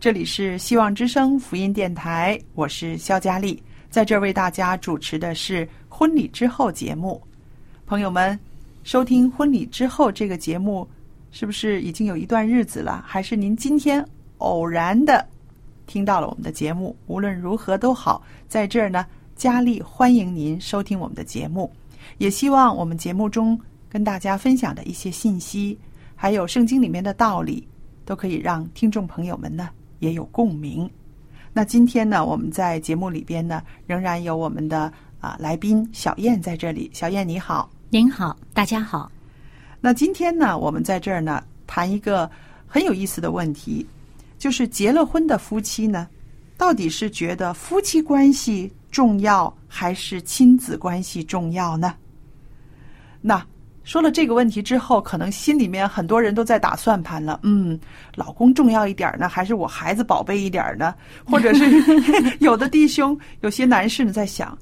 这里是希望之声福音电台，我是肖佳丽，在这儿为大家主持的是婚礼之后节目。朋友们，收听婚礼之后这个节目，是不是已经有一段日子了？还是您今天偶然的听到了我们的节目？无论如何都好，在这儿呢，佳丽欢迎您收听我们的节目，也希望我们节目中跟大家分享的一些信息，还有圣经里面的道理。都可以让听众朋友们呢也有共鸣。那今天呢，我们在节目里边呢，仍然有我们的啊来宾小燕在这里。小燕你好。您好，大家好。那今天呢，我们在这儿呢谈一个很有意思的问题，就是结了婚的夫妻呢，到底是觉得夫妻关系重要还是亲子关系重要呢？那说了这个问题之后，可能心里面很多人都在打算盘了。嗯，老公重要一点呢，还是我孩子宝贝一点呢？或者是 有的弟兄、有些男士呢在想，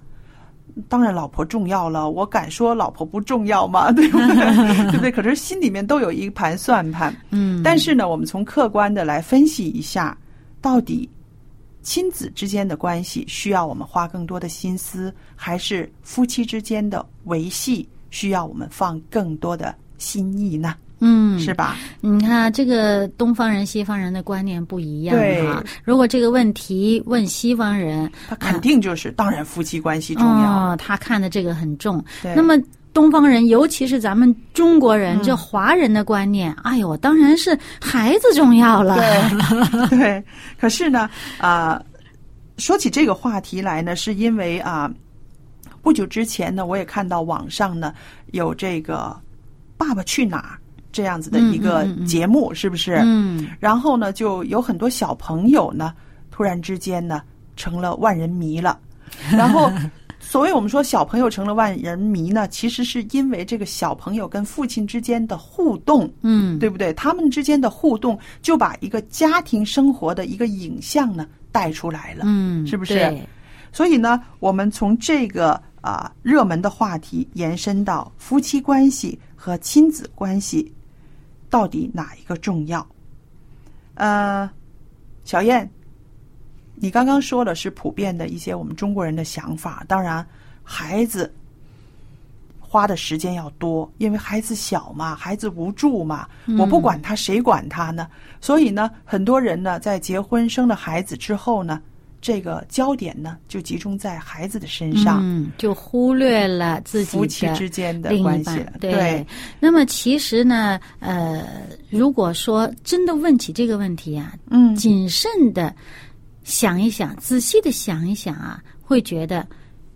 当然老婆重要了，我敢说老婆不重要吗？对不对？对不对？可是心里面都有一盘算盘。嗯，但是呢，我们从客观的来分析一下，到底亲子之间的关系需要我们花更多的心思，还是夫妻之间的维系？需要我们放更多的心意呢，嗯，是吧？你看，这个东方人、西方人的观念不一样对哈。如果这个问题问西方人，他肯定就是，当然夫妻关系重要，哦，他看的这个很重。对那么东方人，尤其是咱们中国人，嗯这华人的观念，哎呦，当然是孩子重要了。对 对。可是呢，啊、说起这个话题来呢，是因为啊。不久之前呢，我也看到网上呢有这个《爸爸去哪儿》这样子的一个节目，是不是？嗯然后呢，就有很多小朋友呢，突然之间呢成了万人迷了。然后，所谓我们说小朋友成了万人迷呢，其实是因为这个小朋友跟父亲之间的互动，嗯，对不对？他们之间的互动就把一个家庭生活的一个影像呢带出来了，嗯，是不是？所以呢，我们从这个啊、热门的话题延伸到夫妻关系和亲子关系，到底哪一个重要？呃，小燕，你刚刚说的是普遍的一些我们中国人的想法，当然孩子。花的时间要多，因为孩子小嘛，孩子无助嘛，我不管他，谁管他呢？所以呢，很多人呢，在结婚生了孩子之后呢，这个焦点呢就集中在孩子的身上，嗯，就忽略了自己夫妻之间的关系了。对，那么其实呢，呃，如果说真的问起这个问题啊，嗯，谨慎的想一想，仔细的想一想啊，会觉得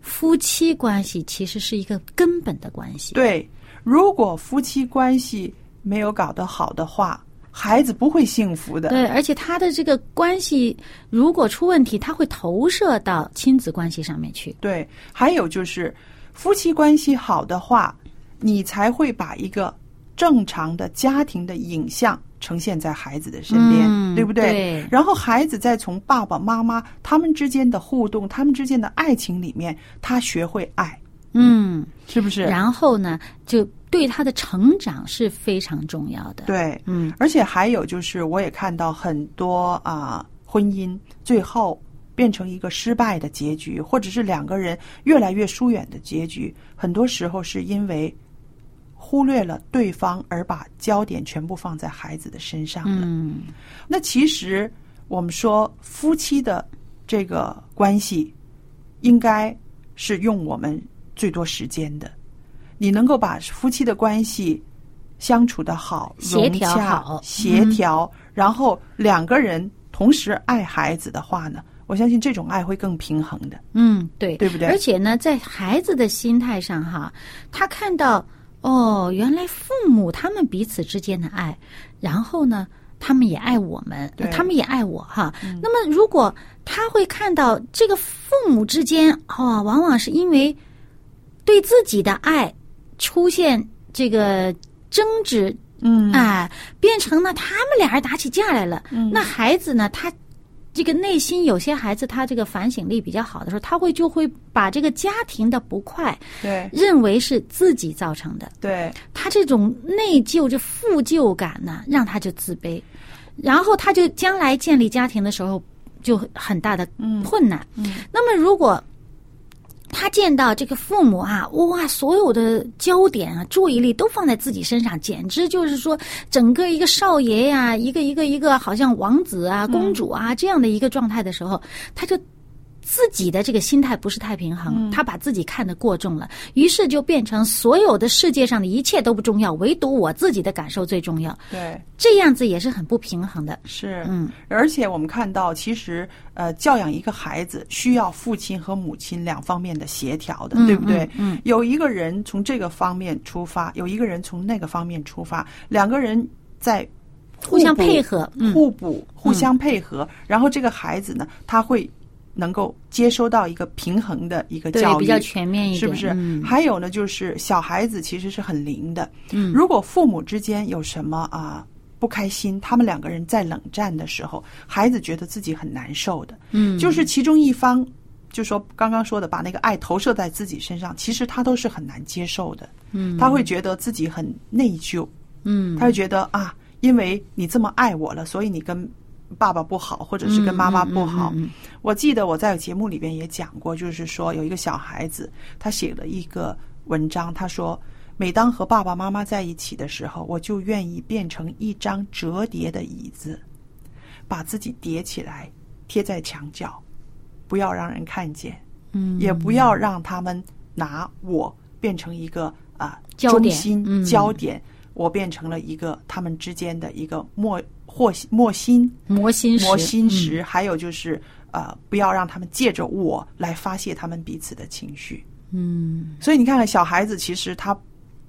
夫妻关系其实是一个根本的关系。对。如果夫妻关系没有搞得好的话，孩子不会幸福的。对，而且他的这个关系如果出问题，他会投射到亲子关系上面去。对，还有就是夫妻关系好的话，你才会把一个正常的家庭的影像呈现在孩子的身边，嗯对不对？对然后孩子再从爸爸妈妈他们之间的互动、他们之间的爱情里面，他学会爱，嗯，是不是？然后呢，就对他的成长是非常重要的。，对，嗯而且还有就是，我也看到很多啊、婚姻最后变成一个失败的结局，或者是两个人越来越疏远的结局，很多时候是因为忽略了对方，而把焦点全部放在孩子的身上了。嗯那其实我们说夫妻的这个关系，应该是用我们最多时间的。你能够把夫妻的关系相处的好、协调好。协调，然后两个人同时爱孩子的话呢，我相信这种爱会更平衡的。嗯，对，对不对？而且呢，在孩子的心态上哈，他看到哦，原来父母他们彼此之间的爱，然后呢，他们也爱我们，他们也爱我哈。那么，如果他会看到这个父母之间哦，往往是因为对自己的爱出现这个争执，嗯。哎，变成呢他们俩人打起架来了。嗯。那孩子呢，他这个内心有些孩子他这个反省力比较好的时候，他会就会把这个家庭的不快对。认为是自己造成的，对。他这种内疚、这负疚感呢，让他就自卑，然后他就将来建立家庭的时候就很大的困难。嗯。那么如果他见到这个父母啊，哇，所有的焦点啊、注意力都放在自己身上，简直就是说，整个一个少爷呀、一个一个一个好像王子啊、公主啊、这样的一个状态的时候，他就自己的这个心态不是太平衡，他把自己看得过重了，于是就变成所有的世界上的一切都不重要，唯独我自己的感受最重要，对。这样子也是很不平衡的。是，嗯，而且我们看到，其实呃，教养一个孩子需要父亲和母亲两方面的协调的，嗯对不对？嗯嗯有一个人从这个方面出发，有一个人从那个方面出发，两个人在互相配合嗯互补、互相配合，然后这个孩子呢，他会能够接收到一个平衡的一个教育，比较全面一点。是不是？嗯。还有呢，就是小孩子其实是很灵的，嗯。如果父母之间有什么啊不开心，他们两个人在冷战的时候，孩子觉得自己很难受的，嗯，就是其中一方。就说刚刚说的，把那个爱投射在自己身上，其实他都是很难接受的。嗯，他会觉得自己很内疚，嗯，他会觉得啊，因为你这么爱我了，所以你跟爸爸不好，或者是跟妈妈不好。嗯嗯嗯我记得我在节目里边也讲过，就是说有一个小孩子，他写了一个文章，他说。每当和爸爸妈妈在一起的时候，我就愿意变成一张折叠的椅子，把自己叠起来贴在墙角，不要让人看见，嗯，也不要让他们拿我变成一个啊、中心、嗯焦点，我变成了一个他们之间的一个磨或莫心磨心石，磨心嗯石，还有就是呃，不要让他们借着我来发泄他们彼此的情绪。嗯所以你看看小孩子，其实他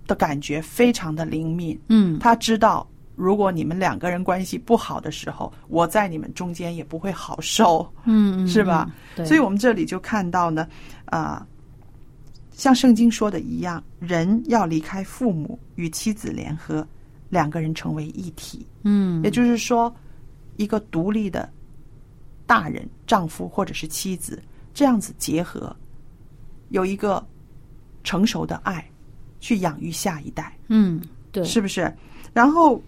的感觉非常的灵敏，嗯他知道。如果你们两个人关系不好的时候，我在你们中间也不会好受。嗯嗯，是吧？对，所以我们这里就看到呢，啊、像圣经说的一样，人要离开父母，与妻子联合，两个人成为一体。嗯也就是说，一个独立的大人，丈夫或者是妻子，这样子结合，有一个成熟的爱，去养育下一代。嗯对，是不是？然后，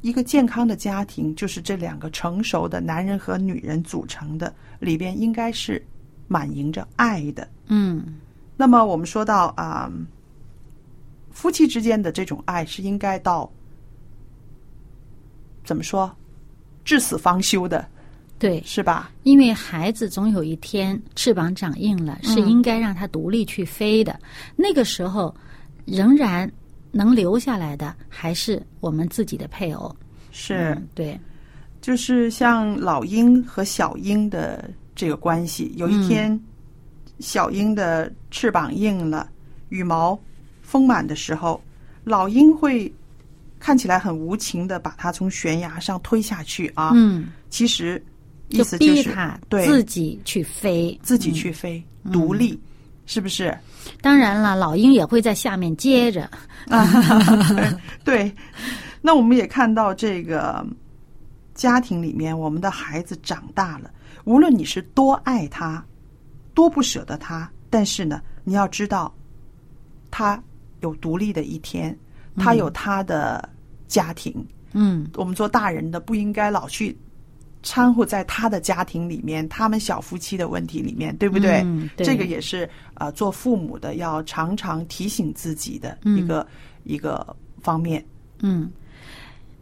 一个健康的家庭就是这两个成熟的男人和女人组成的，里边应该是满盈着爱的。嗯那么我们说到啊、夫妻之间的这种爱是应该到怎么说，至死方休的，对，是吧？因为孩子总有一天翅膀长硬了，是应该让他独立去飞的。那个时候，仍然能留下来的还是我们自己的配偶。是，嗯对，就是像老鹰和小鹰的这个关系，有一天，小鹰的翅膀硬了，羽毛丰满的时候，老鹰会看起来很无情的把它从悬崖上推下去啊。嗯，其实意思就是逼他对自己去飞，自己去飞，独立。是不是？当然了，老鹰也会在下面接着。对，那我们也看到这个家庭里面，我们的孩子长大了，无论你是多爱他，多不舍得他，但是呢，你要知道，他有独立的一天，他有他的家庭。嗯我们做大人的不应该老去掺和在他的家庭里面，他们小夫妻的问题里面，对不对？嗯对这个也是呃，做父母的要常常提醒自己的一个、一个方面。嗯。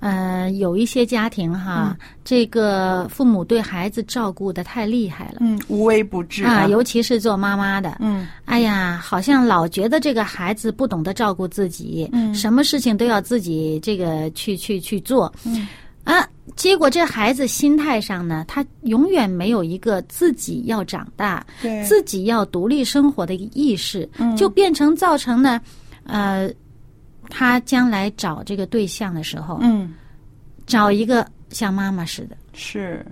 呃，有一些家庭哈，这个父母对孩子照顾的太厉害了、嗯，无微不至啊，尤其是做妈妈的，嗯。哎呀，好像老觉得这个孩子不懂得照顾自己，嗯。什么事情都要自己这个去去去做，嗯。啊，结果这孩子心态上呢，他永远没有一个自己要长大、对。自己要独立生活的意识，嗯。就变成造成呢，呃，他将来找这个对象的时候，嗯找一个像妈妈似的。是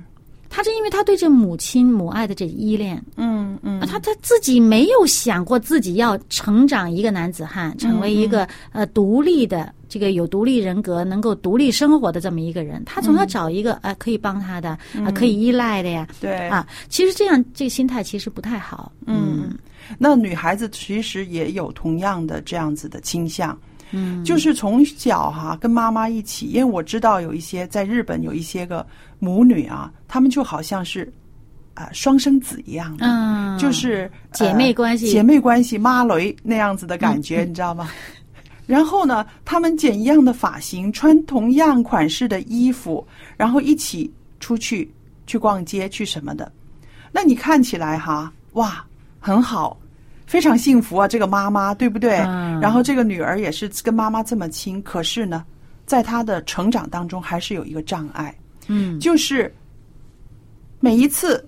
他是因为他对这母亲母爱的这依恋，嗯嗯他他自己没有想过自己要成长一个男子汉，成为一个呃独立的这个有独立人格、能够独立生活的这么一个人。他总要找一个呃可以帮他的啊、可以依赖的呀对啊。其实这样这个心态其实不太好。嗯，那女孩子其实也有同样的这样子的倾向。嗯，就是从小哈、跟妈妈一起，因为我知道有一些在日本有一些个母女啊，她们就好像是啊、双生子一样的，嗯，就是姐妹关系呃姐妹关系妈雷那样子的感觉，你知道吗？然后呢，她们剪一样的发型，穿同样款式的衣服，然后一起出去去逛街去什么的。那你看起来哈，哇，很好，非常幸福啊！这个妈妈对不对？嗯然后这个女儿也是跟妈妈这么亲，可是呢，在她的成长当中还是有一个障碍，嗯就是每一次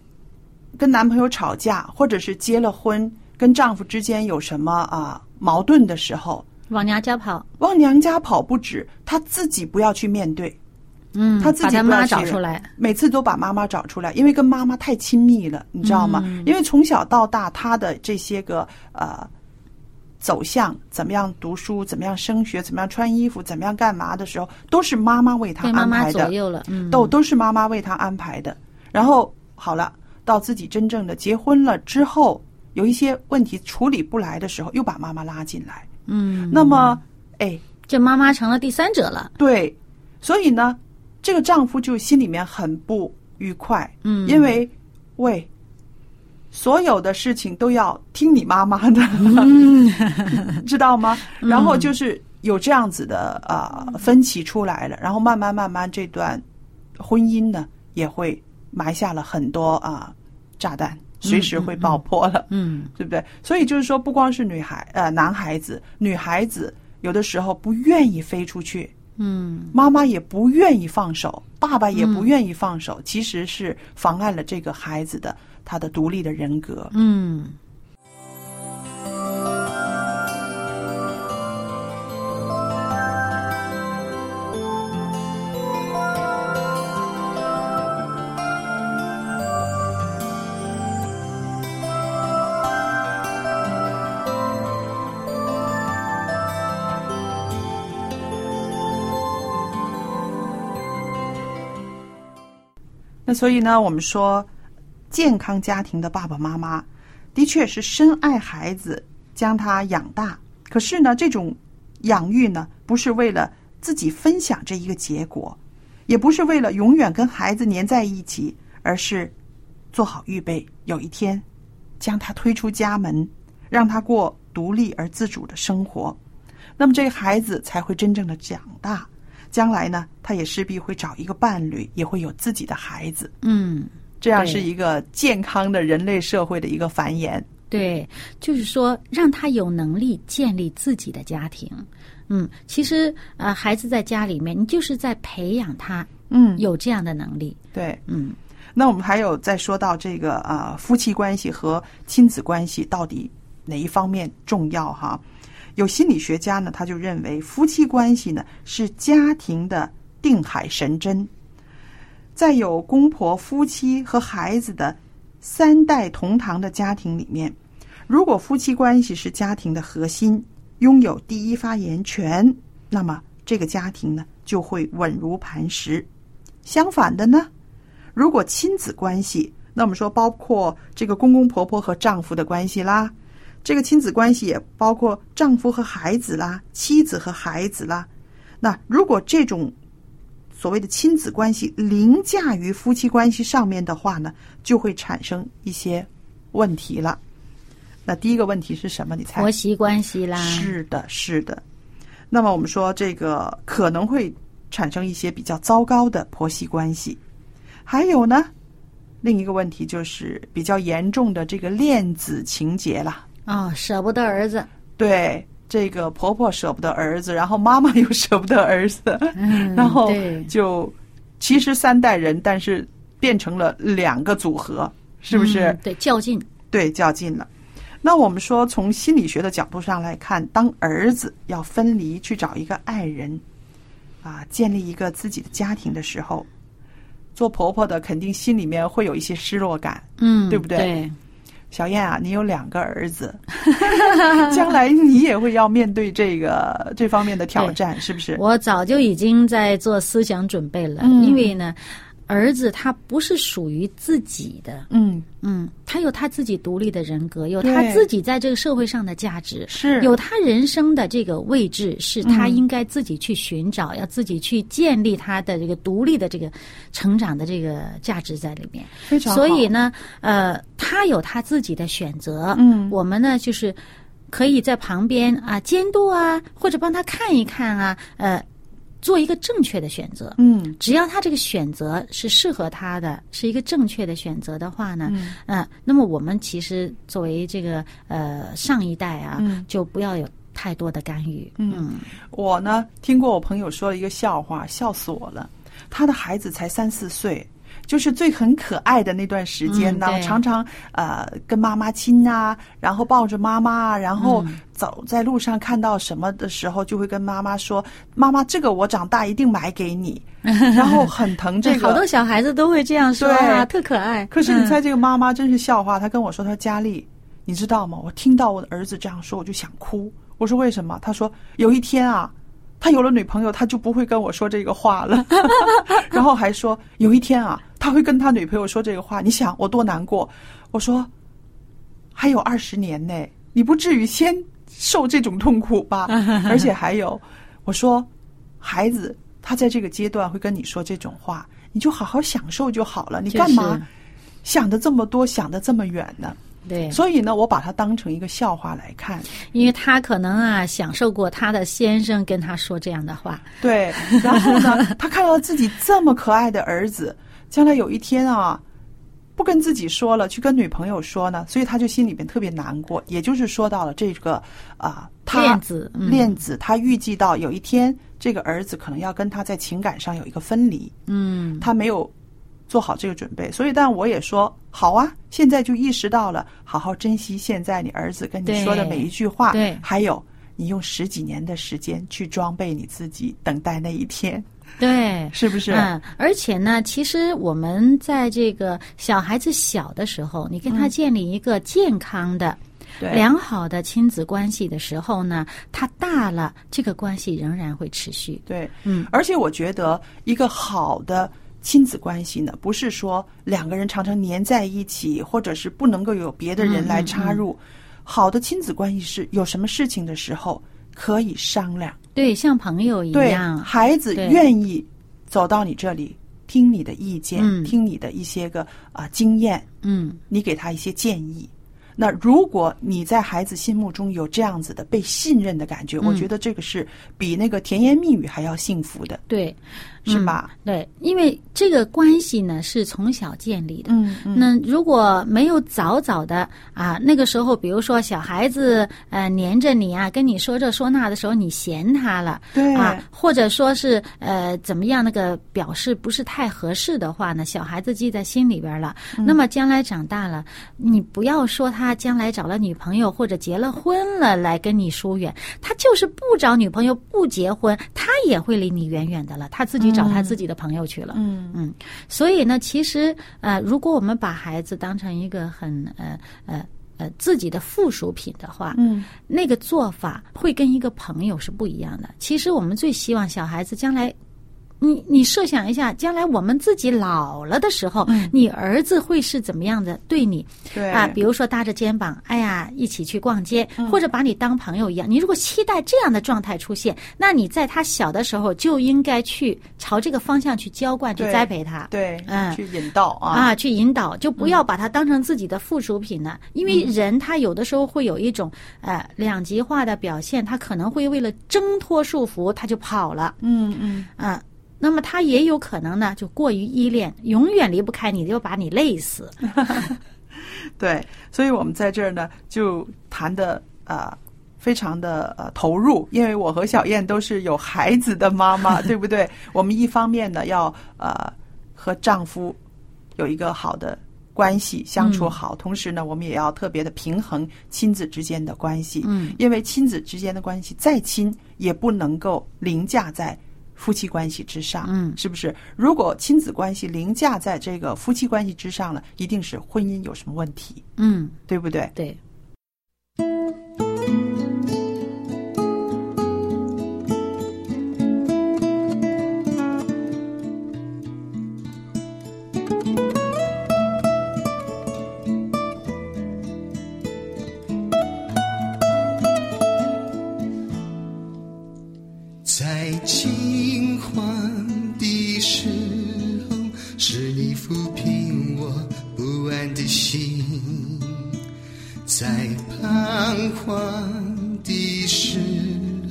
跟男朋友吵架，或者是结了婚跟丈夫之间有什么啊矛盾的时候，往娘家跑，往娘家跑不止，她自己不要去面对，嗯，他自把他妈己不要找出来，每次都把妈妈找出来，因为跟妈妈太亲密了，你知道吗？嗯。因为从小到大，他的这些个呃走向，怎么样读书，怎么样升学，怎么样穿衣服，怎么样干嘛的时候，都是妈妈为他妈妈安排的，左右了，嗯，都都是妈妈为他安排的。然后好了，到自己真正的结婚了之后，有一些问题处理不来的时候，又把妈妈拉进来。嗯，那么，哎，这妈妈成了第三者了，对，所以呢，这个丈夫就心里面很不愉快，嗯因为喂，所有的事情都要听你妈妈的，嗯 知道吗？然后就是有这样子的呃分歧出来了，然后慢慢慢慢这段婚姻呢也会埋下了很多啊、炸弹，随时会爆破了。嗯对不对？所以就是说，不光是女孩呃男孩子，女孩子有的时候不愿意飞出去，嗯妈妈也不愿意放手，爸爸也不愿意放手，其实是妨碍了这个孩子的他的独立的人格。嗯。所以呢，我们说，健康家庭的爸爸妈妈的确是深爱孩子，将他养大。可是呢，这种养育呢，不是为了自己分享这一个结果，也不是为了永远跟孩子粘在一起，而是做好预备，有一天将他推出家门，让他过独立而自主的生活。那么这个孩子才会真正的长大。将来呢，他也势必会找一个伴侣，也会有自己的孩子。嗯，这样是一个健康的人类社会的一个繁衍。对，就是说让他有能力建立自己的家庭。嗯，其实呃，孩子在家里面，你就是在培养他嗯，有这样的能力。对。嗯那我们还有再说到这个啊、夫妻关系和亲子关系到底哪一方面重要哈？有心理学家呢，他就认为夫妻关系呢是家庭的定海神针，在有公婆、夫妻和孩子的三代同堂的家庭里面，如果夫妻关系是家庭的核心，拥有第一发言权，那么这个家庭呢就会稳如磐石。相反的呢，如果亲子关系，那我们说包括这个公公婆婆和丈夫的关系啦，这个亲子关系也包括丈夫和孩子啦，妻子和孩子啦。那如果这种所谓的亲子关系凌驾于夫妻关系上面的话呢，就会产生一些问题了。那第一个问题是什么？你猜？婆媳关系啦，是的，是的。那么我们说这个可能会产生一些比较糟糕的婆媳关系。还有呢，另一个问题就是比较严重的这个恋子情节了。哦，舍不得儿子，对，这个婆婆舍不得儿子，然后妈妈又舍不得儿子，嗯然后就其实三代人，但是变成了两个组合，是不是？嗯对，较劲，对，较劲了。那我们说，从心理学的角度上来看，当儿子要分离去找一个爱人，啊，建立一个自己的家庭的时候，做婆婆的肯定心里面会有一些失落感。嗯，对不对对，小燕啊，你有两个儿子，将来你也会要面对这个这方面的挑战，是不是？我早就已经在做思想准备了，嗯。因为呢，儿子他不是属于自己的，嗯，嗯，他有他自己独立的人格，有他自己在这个社会上的价值，是。有他人生的这个位置，是他嗯。应该自己去寻找，要自己去建立他的这个独立的这个成长的这个价值在里面。非常好。所以呢，呃，他有他自己的选择，嗯。我们呢就是可以在旁边啊监督啊，或者帮他看一看啊，呃，做一个正确的选择。嗯只要他这个选择是适合他的，是一个正确的选择的话呢，嗯呃，那么我们其实作为这个呃上一代啊，嗯就不要有太多的干预。嗯我呢听过我朋友说了一个笑话，笑死我了。他的孩子才三四岁，就是最很可爱的那段时间呢，嗯常常呃跟妈妈亲啊，然后抱着妈妈啊，然后嗯走在路上看到什么的时候，就会跟妈妈说：“妈妈，这个我长大一定买给你。”然后很疼这个，好多。小孩子都会这样说对啊，特可爱。可是你嗯猜这个妈妈真是笑话，她跟我说：“她说佳丽，你知道吗？我听到我的儿子这样说，我就想哭。”我说：“为什么？”他说：“有一天啊，他有了女朋友，他就不会跟我说这个话了。然后还说有一天啊，他会跟他女朋友说这个话。你想我多难过？我说还有二十年呢，你不至于先受这种痛苦吧？而且还有，我说孩子他在这个阶段会跟你说这种话，你就好好享受就好了。你干嘛想的这么多，想的这么远呢？对，所以呢，我把它当成一个笑话来看。因为他可能啊享受过他的先生跟他说这样的话，对，然后呢，他看到自己这么可爱的儿子，将来有一天啊，不跟自己说了，去跟女朋友说呢，所以他就心里边特别难过。也就是说到了这个啊，他恋子嗯。恋子，他预计到有一天这个儿子可能要跟他在情感上有一个分离，嗯，他没有做好这个准备，所以但我也说好啊，现在就意识到了，好好珍惜现在你儿子跟你说的每一句话，对。还有你用十几年的时间去装备你自己，等待那一天，对，是不是？嗯，而且呢，其实我们在这个小孩子小的时候，你跟他建立一个健康的、对，良好的亲子关系的时候呢，他大了，这个关系仍然会持续。对，嗯，而且我觉得一个好的亲子关系呢，不是说两个人常常黏在一起，或者是不能够有别的人来插入。好的亲子关系是有什么事情的时候可以商量，对，像朋友一对样。孩子愿意走到你这里听你的意见，嗯听你的一些个啊、经验，嗯，你给他一些建议。那如果你在孩子心目中有这样子的被信任的感觉，我嗯觉得这个是比那个甜言蜜语还要幸福的，对，是吧？对，因为这个关系呢是从小建立的。嗯嗯那如果没有早早的啊，那个时候，比如说小孩子呃黏着你啊，跟你说这说那的时候，你嫌他了，对啊，或者说是呃怎么样，那个表示不是太合适的话呢，小孩子记在心里边了。嗯那么将来长大了，你不要说他将来找了女朋友或者结了婚了来跟你疏远，他就是不找女朋友不结婚，他也会离你远远的了，他自己找他自己的朋友去了。嗯嗯，所以呢，其实呃，如果我们把孩子当成一个很呃呃呃自己的附属品的话，嗯，那个做法会跟一个朋友是不一样的。其实我们最希望小孩子将来。你你设想一下，将来我们自己老了的时候，你儿子会是怎么样的对你？对啊，比如说搭着肩膀，哎呀，一起去逛街，或者把你当朋友一样。你如果期待这样的状态出现，那你在他小的时候就应该去朝这个方向去浇灌、去栽培他。对，嗯去引导啊，啊，去引导，就不要把他当成自己的附属品了。因为人他有的时候会有一种呃两极化的表现，他可能会为了挣脱束缚，他就跑了。嗯嗯，啊，那么他也有可能呢，就过于依恋，永远离不开你，就把你累死。对，所以我们在这儿呢就谈的呃非常的呃投入，因为我和小燕都是有孩子的妈妈，对不对？我们一方面呢要呃和丈夫有一个好的。关系相处好，同时呢，我们也要特别的平衡亲子之间的关系。嗯，因为亲子之间的关系再亲，也不能够凌驾在夫妻关系之上。嗯是不是？如果亲子关系凌驾在这个夫妻关系之上了，一定是婚姻有什么问题，嗯，对不对？对。在彷徨的时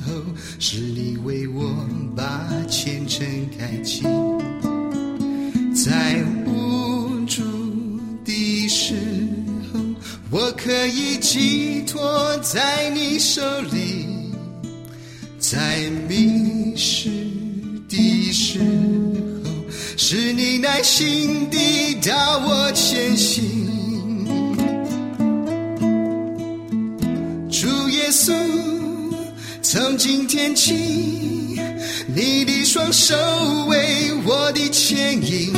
候，是你为我把前程开启；在无助的时候，我可以寄托在你手里。在迷失的时候，是你耐心地导我前行。耶稣，从今天起，你的双手为我的牵引。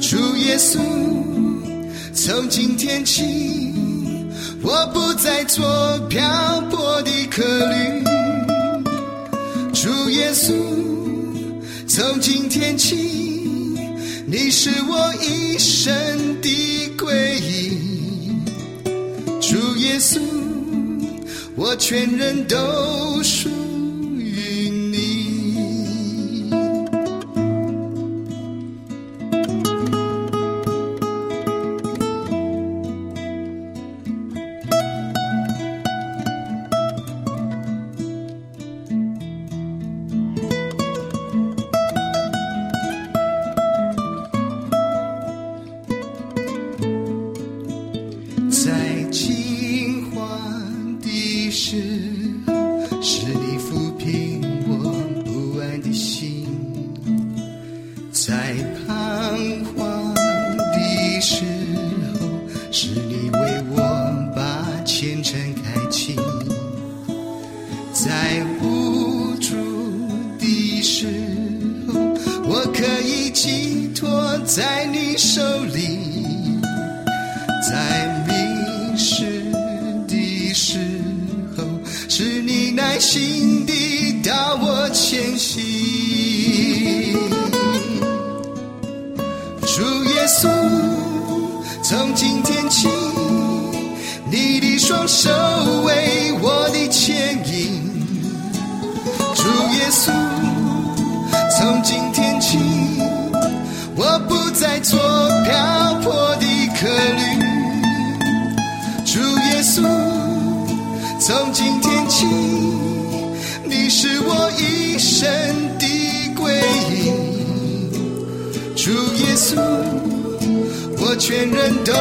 主耶稣，从今天起，我不再做漂泊的客旅。主耶稣，从今天起，你是我一生的归依。主耶稣，我全人都属在你手里。在迷失的时候，是你耐心地导我前行。主耶稣，从今天起，你的双手为我的牵引。主耶稣，从今在，做漂泊的客旅。主耶稣，从今天起，你是我一生的归依。主耶稣，我全人都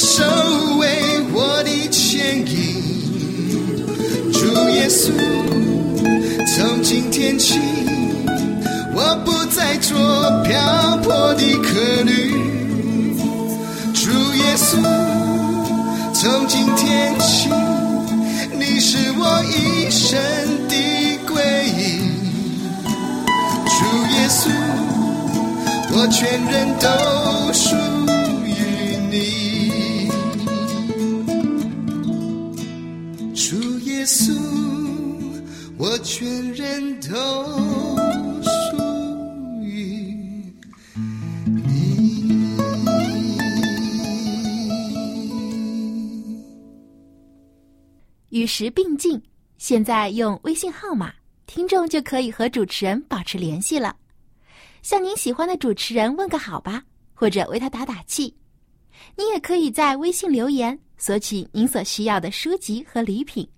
守卫我的牵引，主耶稣，从今天起，我不再做漂泊的客旅。主耶稣，从今天起，你是我一生的归依。主耶稣，我全人都属。我全人都属于你。与时并进，现在用微信号码，听众就可以和主持人保持联系了。向您喜欢的主持人问个好吧，或者为他打打气。你也可以在微信留言索取您所需要的书籍和礼品。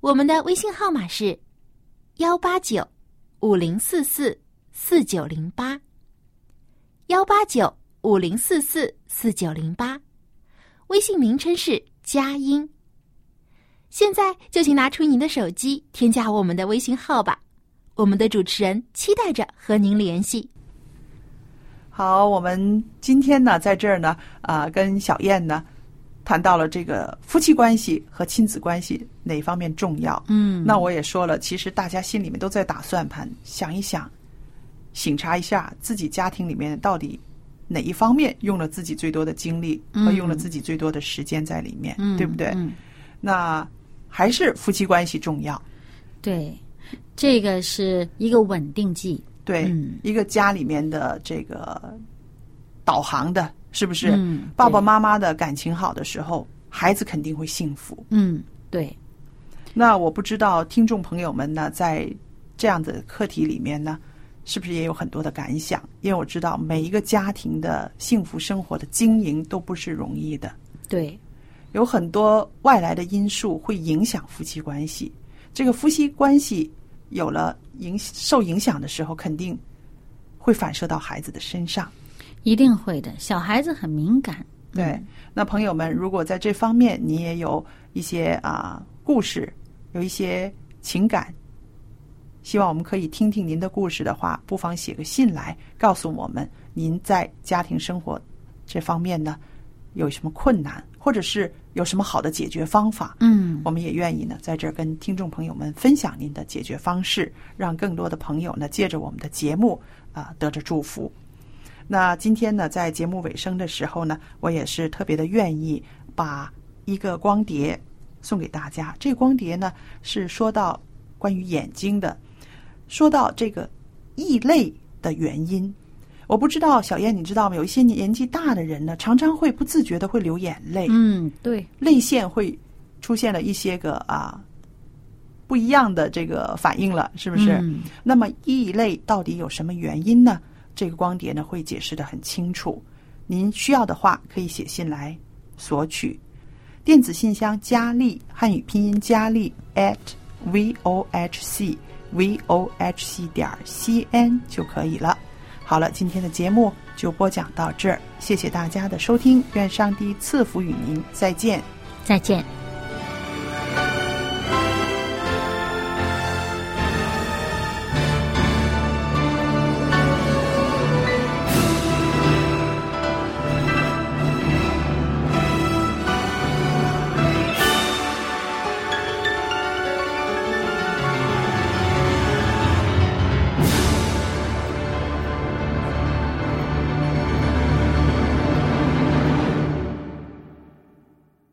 我们的微信号码是幺八九五零四四四九零八，幺八九五零四四四九零八。微信名称是佳音。现在就请拿出您的手机，添加我们的微信号吧。我们的主持人期待着和您联系。好，我们今天呢，在这儿呢，啊、跟小燕呢，谈到了这个夫妻关系和亲子关系哪方面重要。嗯，那我也说了，其实大家心里面都在打算盘，想一想，醒察一下自己家庭里面到底哪一方面用了自己最多的精力和用了自己最多的时间在里面，嗯对不对？嗯，那还是夫妻关系重要。对，这个是一个稳定剂。对，嗯一个家里面的这个导航的，是不是？嗯爸爸妈妈的感情好的时候，孩子肯定会幸福。嗯，对，那我不知道听众朋友们呢，在这样的课题里面呢，是不是也有很多的感想？因为我知道每一个家庭的幸福生活的经营都不是容易的，对，有很多外来的因素会影响夫妻关系。这个夫妻关系有了影受影响的时候，肯定会反射到孩子的身上。一定会的。小孩子很敏感。对，那朋友们，如果在这方面你也有一些啊故事，有一些情感，希望我们可以听听您的故事的话，不妨写个信来告诉我们，您在家庭生活这方面呢有什么困难，或者是有什么好的解决方法。嗯，我们也愿意呢，在这儿跟听众朋友们分享您的解决方式，让更多的朋友呢，借着我们的节目啊、得着祝福。那今天呢，在节目尾声的时候呢，我也是特别的愿意把一个光碟送给大家。这个光碟呢，是说到关于眼睛的，说到这个异类的原因。我不知道小燕，你知道吗？有一些年纪大的人呢，常常会不自觉的会流眼泪。嗯，对，泪腺会出现了一些个啊不一样的这个反应了，是不是？嗯那么异类到底有什么原因呢？这个光碟呢会解释的很清楚。您需要的话可以写信来索取。电子信箱佳丽汉语拼音佳丽 at v o h c v o h c 点 c n 就可以了。好了，今天的节目就播讲到这儿，谢谢大家的收听，愿上帝赐福与您，再见。再见。